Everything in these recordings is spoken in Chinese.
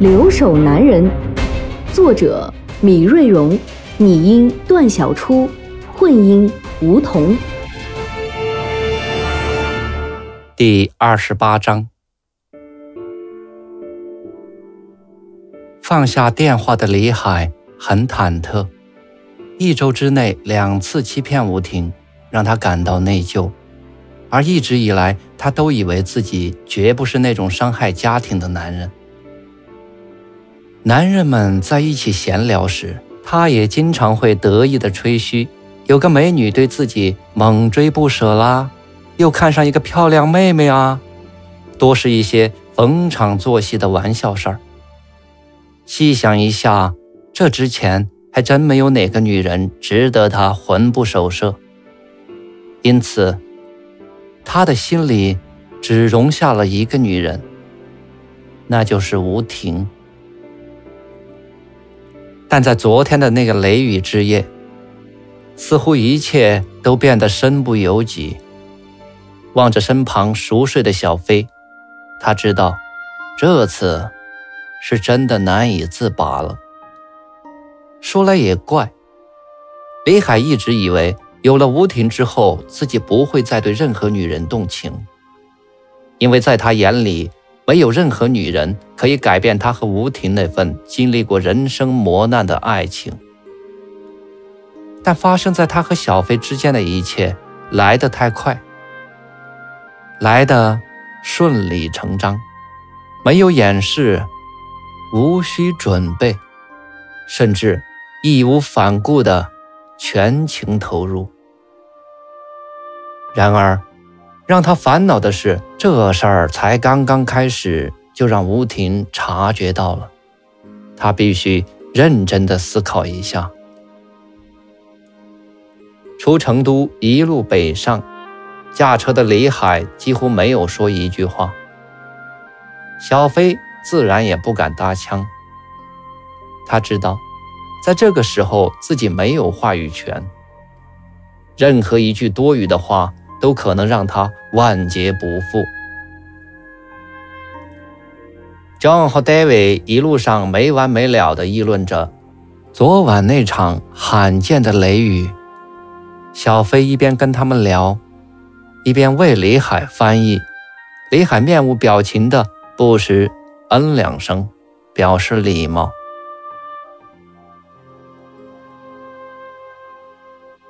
留守男人，作者米瑞荣，拟音段小初，混音吴桐。第二十八章，放下电话的李海很忐忑，一周之内两次欺骗吴婷，让他感到内疚，而一直以来，他都以为自己绝不是那种伤害家庭的男人。男人们在一起闲聊时，他也经常会得意的吹嘘，有个美女对自己猛追不舍啦，又看上一个漂亮妹妹啊，多是一些逢场作戏的玩笑事儿。细想一下，这之前还真没有哪个女人值得他魂不守舍。因此，他的心里只容下了一个女人，那就是吴婷。但在昨天的那个雷雨之夜，似乎一切都变得身不由己。望着身旁熟睡的小飞，他知道，这次是真的难以自拔了。说来也怪，李海一直以为有了吴婷之后，自己不会再对任何女人动情，因为在他眼里。没有任何女人可以改变他和吴婷那份经历过人生磨难的爱情，但发生在他和小飞之间的一切来得太快，来得顺理成章，没有掩饰，无需准备，甚至义无反顾的全情投入。然而。让他烦恼的是，这事儿才刚刚开始，就让吴婷察觉到了。他必须认真的思考一下。出成都一路北上，驾车的李海几乎没有说一句话。小飞自然也不敢搭腔。他知道，在这个时候自己没有话语权，任何一句多余的话。都可能让他万劫不复。John 和 David 一路上没完没了地议论着昨晚那场罕见的雷雨。小飞一边跟他们聊，一边为李海翻译。李海面无表情的不时嗯两声，表示礼貌。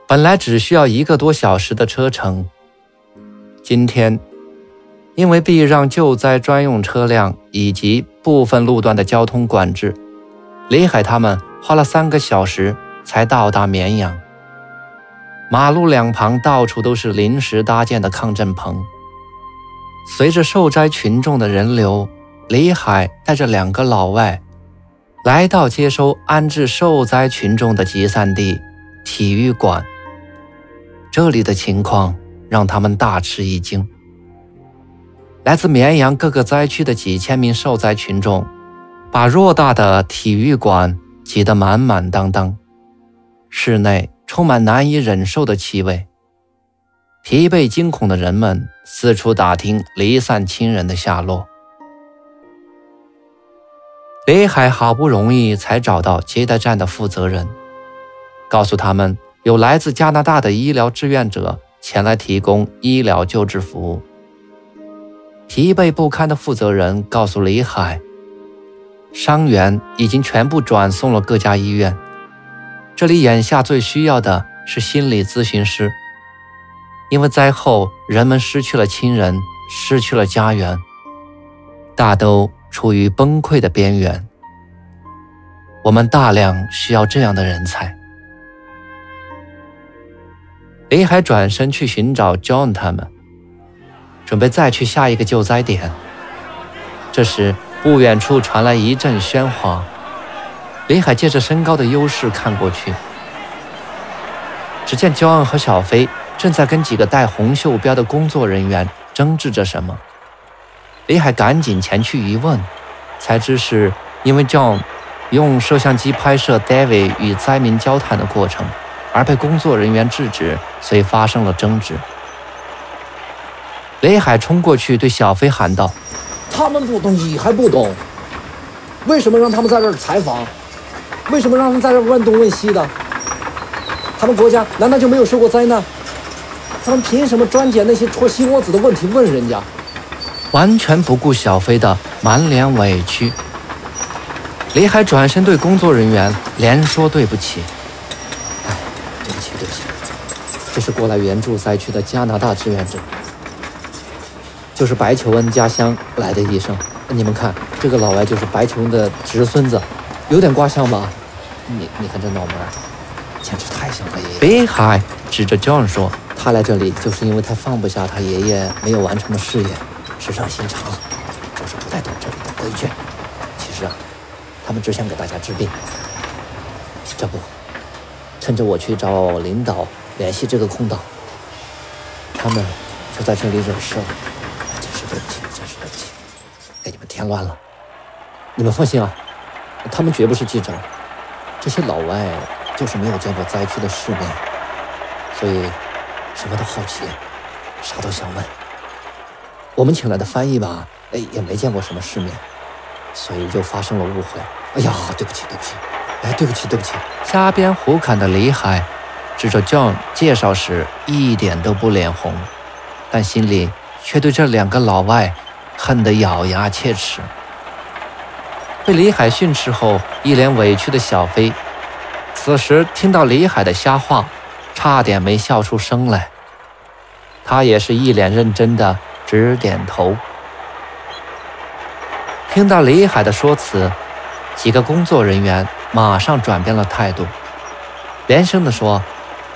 本来只需要一个多小时的车程。今天，因为避让救灾专用车辆以及部分路段的交通管制，李海他们花了三个小时才到达绵阳。马路两旁到处都是临时搭建的抗震棚。随着受灾群众的人流，李海带着两个老外来到接收安置受灾群众的集散地——体育馆。这里的情况。让他们大吃一惊。来自绵阳各个灾区的几千名受灾群众，把偌大的体育馆挤得满满当当，室内充满难以忍受的气味。疲惫惊恐的人们四处打听离散亲人的下落。李海好不容易才找到接待站的负责人，告诉他们有来自加拿大的医疗志愿者。前来提供医疗救治服务。疲惫不堪的负责人告诉李海，伤员已经全部转送了各家医院，这里眼下最需要的是心理咨询师，因为灾后人们失去了亲人，失去了家园，大都处于崩溃的边缘。我们大量需要这样的人才。李海转身去寻找 John 他们，准备再去下一个救灾点。这时，不远处传来一阵喧哗。李海借着身高的优势看过去，只见焦恩和小飞正在跟几个戴红袖标的工作人员争执着什么。李海赶紧前去一问，才知是因为 John 用摄像机拍摄 David 与灾民交谈的过程，而被工作人员制止，所以发生了争执。雷海冲过去对小飞喊道：“他们不懂，你还不懂？为什么让他们在这儿采访？为什么让他们在这儿问东问西的？他们国家难道就没有受过灾难？他们凭什么专捡那些戳心窝子的问题问人家？”完全不顾小飞的满脸委屈。李海转身对工作人员连说对不起：“哎，对不起，对不起，这是过来援助灾区的加拿大志愿者，就是白求恩家乡来的医生。你们看，这个老外就是白求恩的侄孙子，有点卦象吧？你你看这脑门，简直太像他爷爷。”北海指着 John 说：“他来这里就是因为他放不下他爷爷没有完成的事业，实上心肠，就是不太懂这里的规矩。其实啊。”他们只想给大家治病。这不，趁着我去找领导联系这个空档，他们就在这里惹事了。真是对不起，真是对不起，给你们添乱了。你们放心啊，他们绝不是记者。这些老外就是没有见过灾区的世面，所以什么都好奇，啥都想问。我们请来的翻译吧，哎，也没见过什么世面，所以就发生了误会。哎呀，对不起，对不起，哎，对不起，对不起。瞎编胡侃的李海，指着 John 介绍时一点都不脸红，但心里却对这两个老外恨得咬牙切齿。被李海训斥后，一脸委屈的小飞，此时听到李海的瞎话，差点没笑出声来。他也是一脸认真的直点头。听到李海的说辞。几个工作人员马上转变了态度，连声地说：“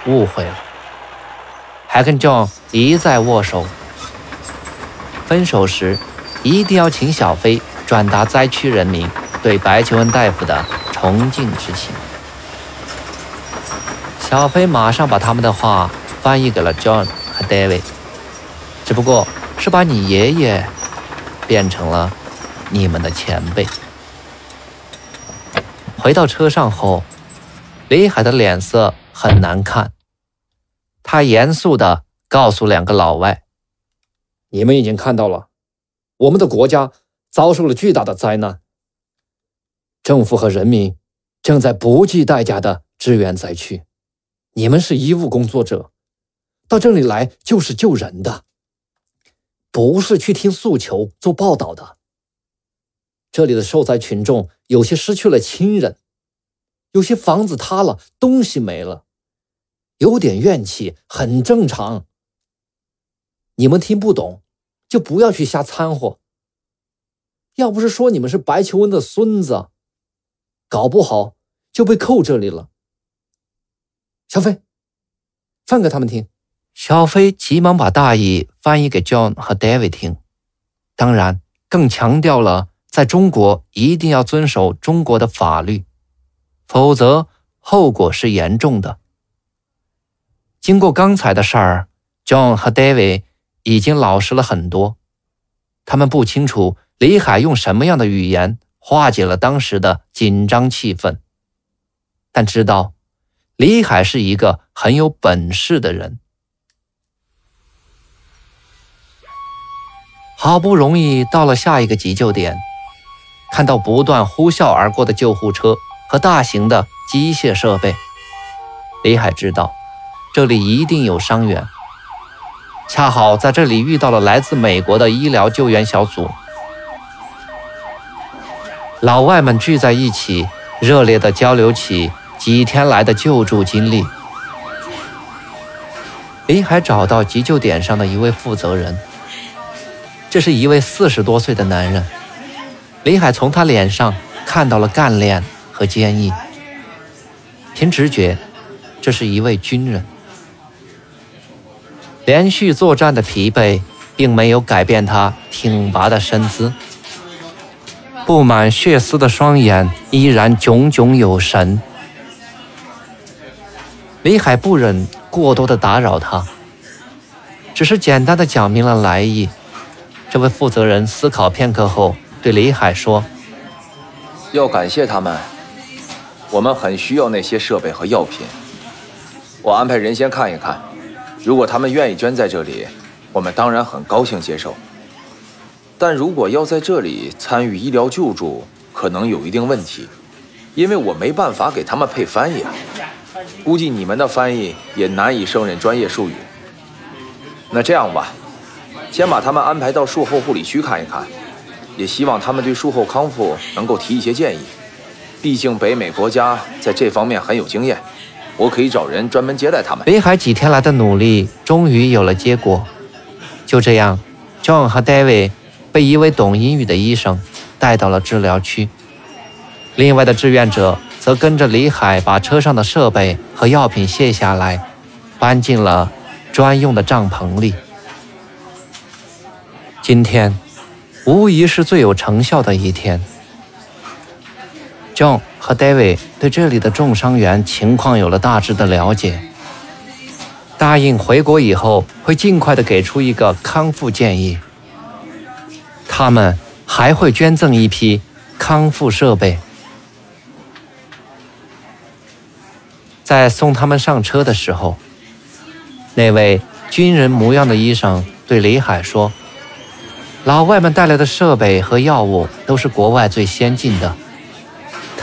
误会了。”还跟 John 一再握手。分手时，一定要请小飞转达灾区人民对白求恩大夫的崇敬之情。小飞马上把他们的话翻译给了 John 和 David，只不过是把你爷爷变成了你们的前辈。回到车上后，李海的脸色很难看。他严肃地告诉两个老外：“你们已经看到了，我们的国家遭受了巨大的灾难。政府和人民正在不计代价地支援灾区。你们是医务工作者，到这里来就是救人的，不是去听诉求、做报道的。”这里的受灾群众有些失去了亲人，有些房子塌了，东西没了，有点怨气很正常。你们听不懂，就不要去瞎掺和。要不是说你们是白求恩的孙子，搞不好就被扣这里了。小飞，放给他们听。小飞急忙把大意翻译给 John 和 David 听，当然更强调了。在中国一定要遵守中国的法律，否则后果是严重的。经过刚才的事儿，John 和 David 已经老实了很多。他们不清楚李海用什么样的语言化解了当时的紧张气氛，但知道李海是一个很有本事的人。好不容易到了下一个急救点。看到不断呼啸而过的救护车和大型的机械设备，李海知道这里一定有伤员。恰好在这里遇到了来自美国的医疗救援小组，老外们聚在一起，热烈地交流起几天来的救助经历。李海找到急救点上的一位负责人，这是一位四十多岁的男人。李海从他脸上看到了干练和坚毅，凭直觉，这是一位军人。连续作战的疲惫并没有改变他挺拔的身姿。布满血丝的双眼依然炯炯有神。李海不忍过多的打扰他，只是简单的讲明了来意。这位负责人思考片刻后，对李海说：“要感谢他们，我们很需要那些设备和药品。我安排人先看一看，如果他们愿意捐在这里，我们当然很高兴接受。但如果要在这里参与医疗救助，可能有一定问题，因为我没办法给他们配翻译啊。”估计你们的翻译也难以胜任专业术语。那这样吧，先把他们安排到术后护理区看一看，也希望他们对术后康复能够提一些建议。毕竟北美国家在这方面很有经验，我可以找人专门接待他们。北海几天来的努力终于有了结果。就这样，John 和 David 被一位懂英语的医生带到了治疗区，另外的志愿者。则跟着李海把车上的设备和药品卸下来，搬进了专用的帐篷里。今天无疑是最有成效的一天。John 和 David 对这里的重伤员情况有了大致的了解，答应回国以后会尽快的给出一个康复建议。他们还会捐赠一批康复设备。在送他们上车的时候，那位军人模样的医生对李海说：“老外们带来的设备和药物都是国外最先进的，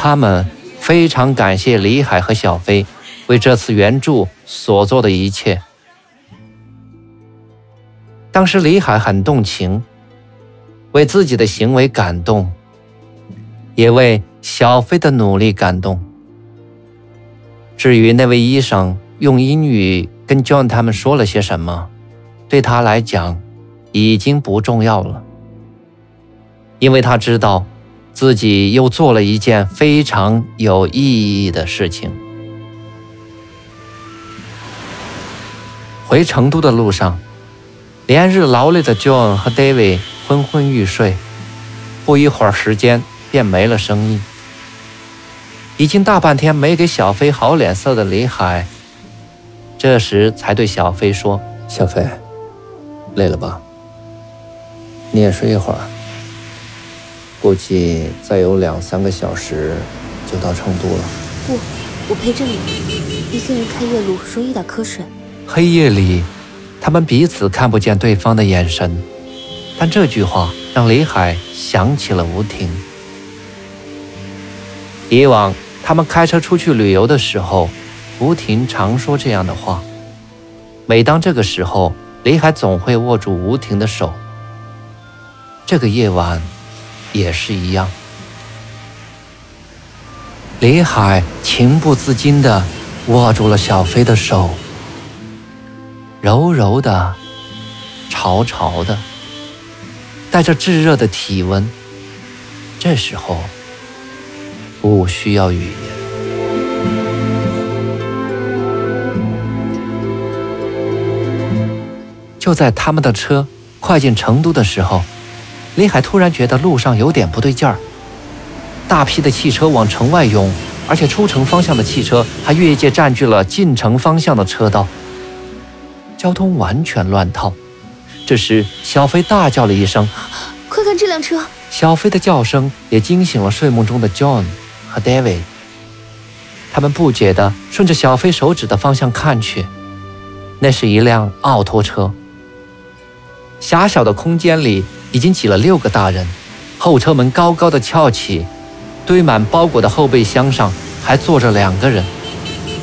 他们非常感谢李海和小飞为这次援助所做的一切。”当时李海很动情，为自己的行为感动，也为小飞的努力感动。至于那位医生用英语跟 John 他们说了些什么，对他来讲已经不重要了，因为他知道自己又做了一件非常有意义的事情。回成都的路上，连日劳累的 John 和 David 昏昏欲睡，不一会儿时间便没了声音。已经大半天没给小飞好脸色的李海，这时才对小飞说：“小飞，累了吧？你也睡一会儿。估计再有两三个小时就到成都了。”“不，我陪着你。一个人开夜路容易打瞌睡。”黑夜里，他们彼此看不见对方的眼神，但这句话让李海想起了吴婷。以往。他们开车出去旅游的时候，吴婷常说这样的话。每当这个时候，李海总会握住吴婷的手。这个夜晚，也是一样。李海情不自禁地握住了小飞的手，柔柔的，潮潮的，带着炙热的体温。这时候。不需要语言。就在他们的车快进成都的时候，李海突然觉得路上有点不对劲儿。大批的汽车往城外涌，而且出城方向的汽车还越界占据了进城方向的车道，交通完全乱套。这时，小飞大叫了一声：“快看这辆车！”小飞的叫声也惊醒了睡梦中的 John。和 David，他们不解地顺着小飞手指的方向看去，那是一辆奥拓车。狭小的空间里已经挤了六个大人，后车门高高的翘起，堆满包裹的后备箱上还坐着两个人，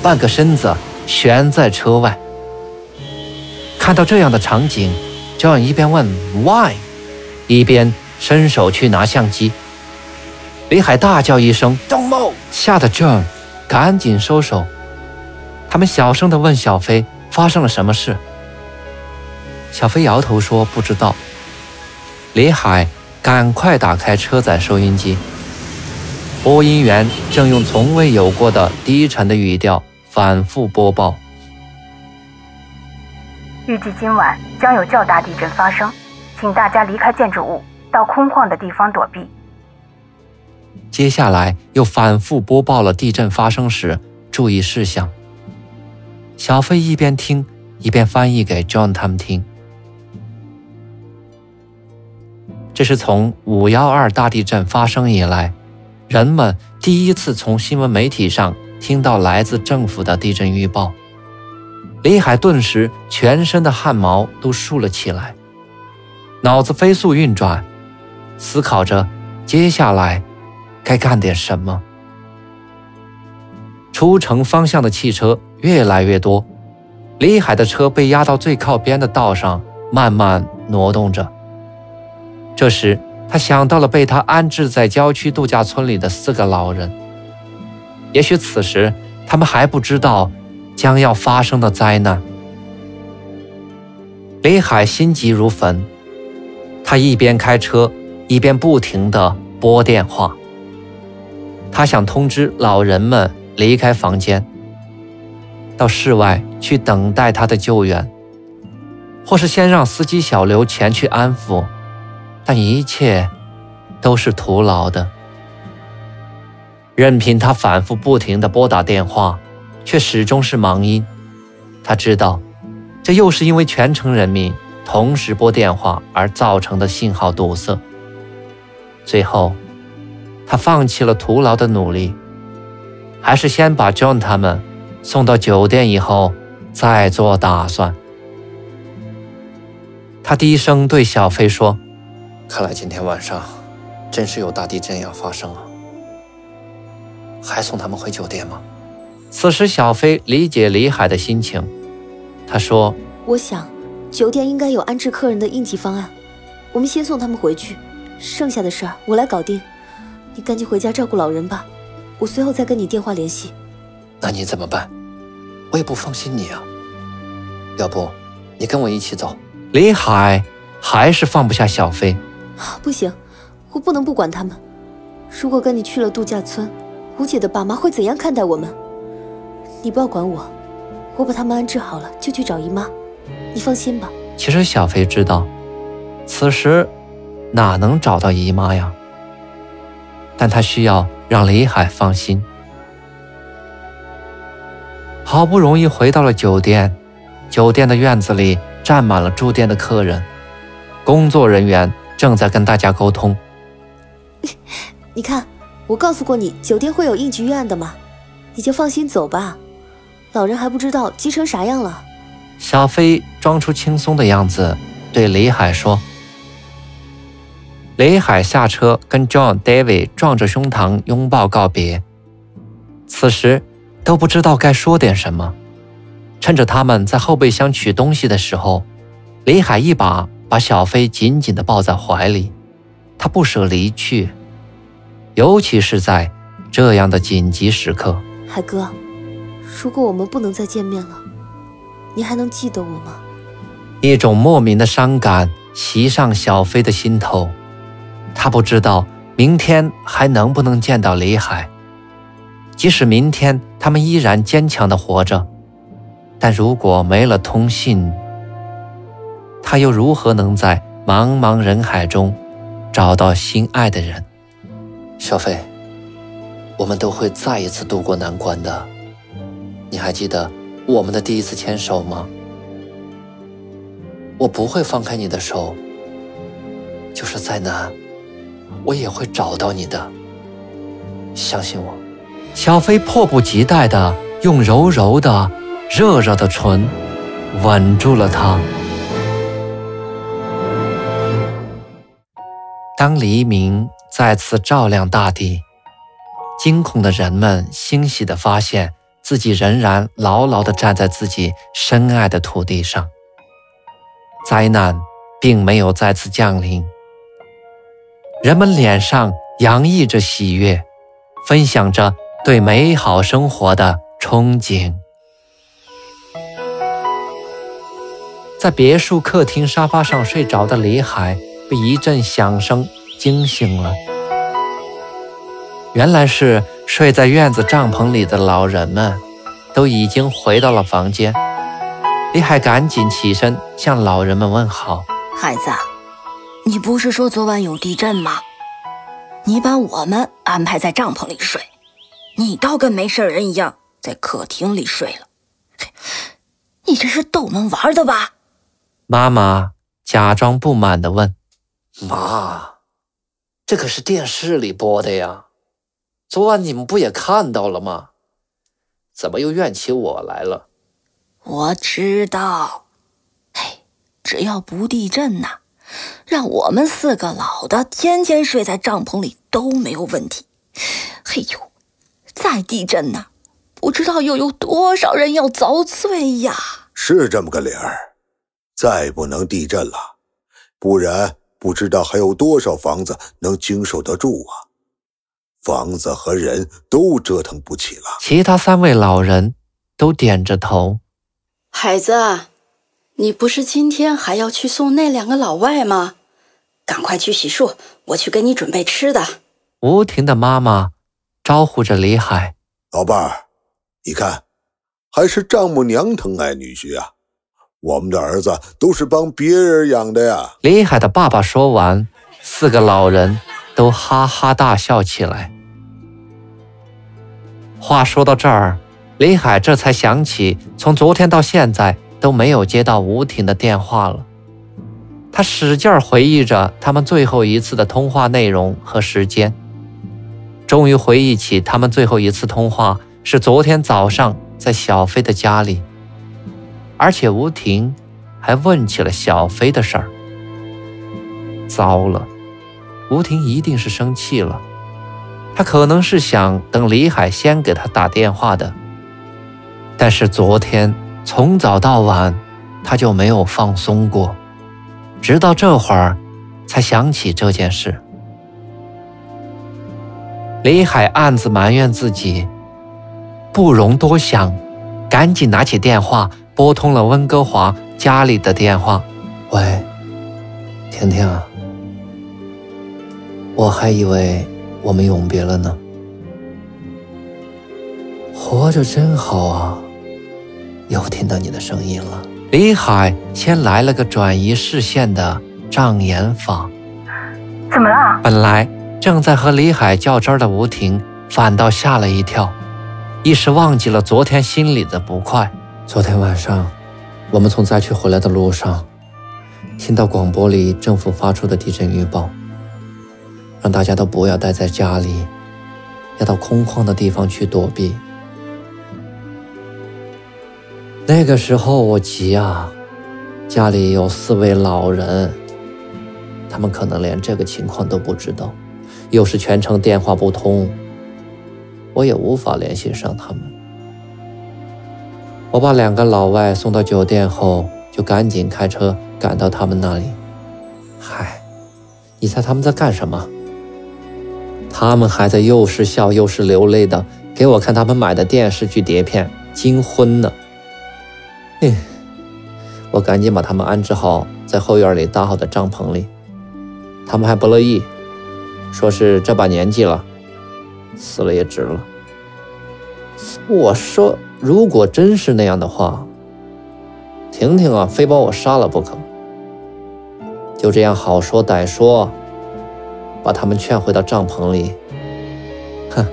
半个身子悬在车外。看到这样的场景，John 一边问 Why，一边伸手去拿相机。李海大叫一声，“Don't move！” 吓得 John 赶紧收手。他们小声地问小飞：“发生了什么事？”小飞摇头说：“不知道。”李海赶快打开车载收音机，播音员正用从未有过的低沉的语调反复播报：“预计今晚将有较大地震发生，请大家离开建筑物，到空旷的地方躲避。”接下来又反复播报了地震发生时注意事项。小飞一边听一边翻译给 John 他们听。这是从五幺二大地震发生以来，人们第一次从新闻媒体上听到来自政府的地震预报。李海顿时全身的汗毛都竖了起来，脑子飞速运转，思考着接下来该干点什么。出城方向的汽车越来越多，李海的车被压到最靠边的道上，慢慢挪动着。这时，他想到了被他安置在郊区度假村里的四个老人。也许此时他们还不知道。将要发生的灾难，李海心急如焚。他一边开车，一边不停地拨电话。他想通知老人们离开房间，到室外去等待他的救援，或是先让司机小刘前去安抚。但一切都是徒劳的。任凭他反复不停地拨打电话。却始终是忙音。他知道，这又是因为全城人民同时拨电话而造成的信号堵塞。最后，他放弃了徒劳的努力，还是先把 John 他们送到酒店以后再做打算。他低声对小飞说：“看来今天晚上真是有大地震要发生啊！还送他们回酒店吗？”此时，小飞理解李海的心情，他说：“我想，酒店应该有安置客人的应急方案，我们先送他们回去，剩下的事儿我来搞定。你赶紧回家照顾老人吧，我随后再跟你电话联系。”那你怎么办？我也不放心你啊。要不，你跟我一起走？李海还是放不下小飞。不行，我不能不管他们。如果跟你去了度假村，吴姐的爸妈会怎样看待我们？你不要管我，我把他们安置好了就去找姨妈，你放心吧。其实小飞知道，此时哪能找到姨妈呀？但他需要让李海放心。好不容易回到了酒店，酒店的院子里站满了住店的客人，工作人员正在跟大家沟通。你看，我告诉过你，酒店会有应急预案的嘛，你就放心走吧。老人还不知道急成啥样了。小飞装出轻松的样子，对李海说：“李海下车，跟 John、David 撞着胸膛拥抱告别。此时都不知道该说点什么。趁着他们在后备箱取东西的时候，李海一把把小飞紧紧地抱在怀里，他不舍离去，尤其是在这样的紧急时刻。海哥。”如果我们不能再见面了，你还能记得我吗？一种莫名的伤感袭上小飞的心头，他不知道明天还能不能见到李海。即使明天他们依然坚强的活着，但如果没了通信，他又如何能在茫茫人海中找到心爱的人？小飞，我们都会再一次渡过难关的。你还记得我们的第一次牵手吗？我不会放开你的手，就是再难，我也会找到你的。相信我。小飞迫不及待地用柔柔的、热热的唇吻住了他。当黎明再次照亮大地，惊恐的人们欣喜地发现。自己仍然牢牢地站在自己深爱的土地上。灾难并没有再次降临，人们脸上洋溢着喜悦，分享着对美好生活的憧憬。在别墅客厅沙发上睡着的李海被一阵响声惊醒了，原来是。睡在院子帐篷里的老人们，都已经回到了房间。李海赶紧起身向老人们问好：“孩子，你不是说昨晚有地震吗？你把我们安排在帐篷里睡，你倒跟没事人一样在客厅里睡了。你这是逗我们玩的吧？妈妈假装不满地问。妈，这可是电视里播的呀，昨晚你们不也看到了吗？怎么又怨起我来了？我知道，嘿，只要不地震呐，让我们四个老的天天睡在帐篷里都没有问题。嘿呦，再地震呐，不知道又有多少人要遭罪呀！是这么个理儿，再不能地震了，不然不知道还有多少房子能经受得住啊！房子和人都折腾不起了。其他三位老人都点着头。孩子，你不是今天还要去送那两个老外吗？赶快去洗漱，我去给你准备吃的。吴婷的妈妈招呼着李海：“老伴儿，你看，还是丈母娘疼爱女婿啊。我们的儿子都是帮别人养的呀。”李海的爸爸说完，四个老人都哈哈大笑起来。话说到这儿。李海这才想起，从昨天到现在都没有接到吴婷的电话了。他使劲回忆着他们最后一次的通话内容和时间，终于回忆起他们最后一次通话是昨天早上在小飞的家里，而且吴婷还问起了小飞的事儿。糟了，吴婷一定是生气了，她可能是想等李海先给她打电话的。但是昨天从早到晚，他就没有放松过，直到这会儿才想起这件事。李海暗自埋怨自己，不容多想，赶紧拿起电话拨通了温哥华家里的电话：“喂，婷婷，我还以为我们永别了呢，活着真好啊。”又听到你的声音了。李海先来了个转移视线的障眼法。怎么了？本来正在和李海较真的吴婷反倒吓了一跳，一时忘记了昨天心里的不快。昨天晚上，我们从灾区回来的路上，听到广播里政府发出的地震预报，让大家都不要待在家里，要到空旷的地方去躲避。那个时候我急啊，家里有四位老人，他们可能连这个情况都不知道，又是全程电话不通，我也无法联系上他们。我把两个老外送到酒店后，就赶紧开车赶到他们那里。嗨，你猜他们在干什么？他们还在又是笑又是流泪的给我看他们买的电视剧碟片，惊昏呢。嘿，我赶紧把他们安置好在后院里搭好的帐篷里，他们还不乐意，说是这把年纪了，死了也值了。我说，如果真是那样的话，婷婷啊，非把我杀了不可。就这样好说歹说，把他们劝回到帐篷里。哼，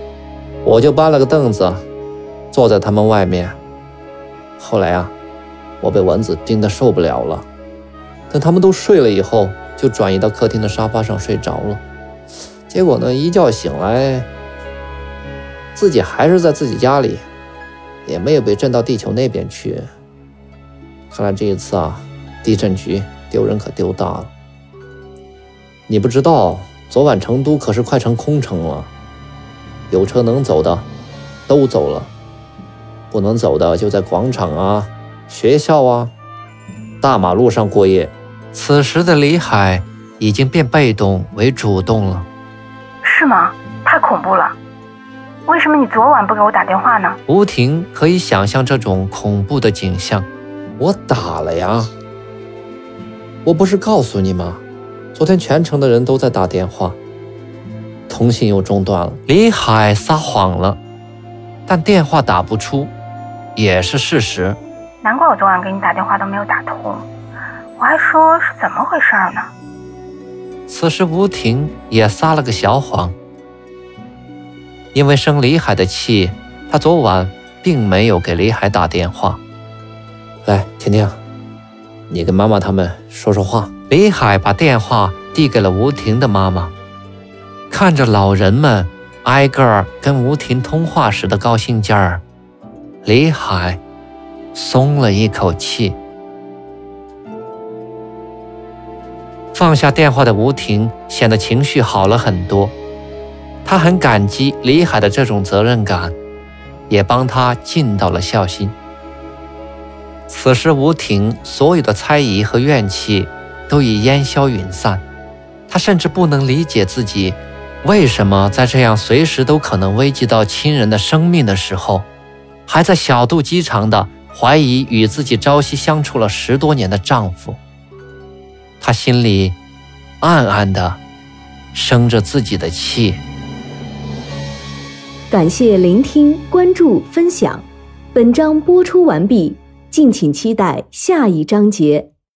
我就搬了个凳子，坐在他们外面。后来啊。我被蚊子叮得受不了了，等他们都睡了以后，就转移到客厅的沙发上睡着了。结果呢，一觉醒来，自己还是在自己家里，也没有被震到地球那边去。看来这一次啊，地震局丢人可丢大了。你不知道，昨晚成都可是快成空城了，有车能走的都走了，不能走的就在广场啊。学校啊，大马路上过夜。此时的李海已经变被动为主动了。是吗？太恐怖了！为什么你昨晚不给我打电话呢？吴婷可以想象这种恐怖的景象。我打了呀，我不是告诉你吗？昨天全城的人都在打电话，通信又中断了。李海撒谎了，但电话打不出，也是事实。难怪我昨晚给你打电话都没有打通，我还说是怎么回事呢。此时吴婷也撒了个小谎，因为生李海的气，他昨晚并没有给李海打电话。来，婷婷，你跟妈妈他们说说话。李海把电话递给了吴婷的妈妈，看着老人们挨个儿跟吴婷通话时的高兴劲儿，李海松了一口气。放下电话的吴婷显得情绪好了很多，她很感激李海的这种责任感，也帮他尽到了孝心。此时，吴婷所有的猜疑和怨气。都已烟消云散，他甚至不能理解自己为什么在这样随时都可能危及到亲人的生命的时候，还在小肚鸡肠的怀疑与自己朝夕相处了十多年的丈夫。他心里暗暗的生着自己的气。感谢聆听、关注、分享，本章播出完毕，敬请期待下一章节。